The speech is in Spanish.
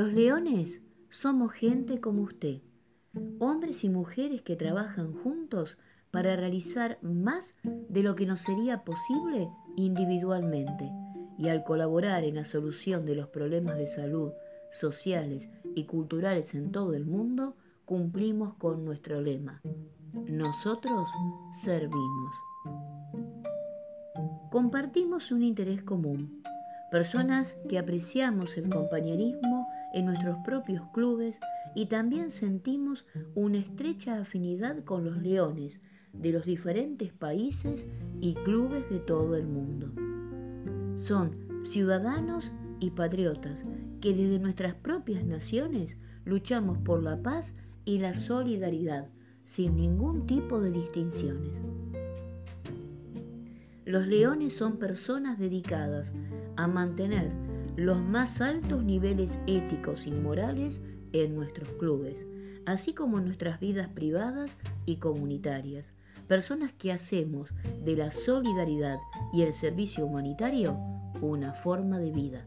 Los leones somos gente como usted, hombres y mujeres que trabajan juntos para realizar más de lo que nos sería posible individualmente y al colaborar en la solución de los problemas de salud sociales y culturales en todo el mundo, cumplimos con nuestro lema. Nosotros servimos. Compartimos un interés común, personas que apreciamos el compañerismo en nuestros propios clubes y también sentimos una estrecha afinidad con los leones de los diferentes países y clubes de todo el mundo. Son ciudadanos y patriotas que desde nuestras propias naciones luchamos por la paz y la solidaridad sin ningún tipo de distinciones. Los leones son personas dedicadas a mantener los más altos niveles éticos y morales en nuestros clubes, así como en nuestras vidas privadas y comunitarias, personas que hacemos de la solidaridad y el servicio humanitario una forma de vida.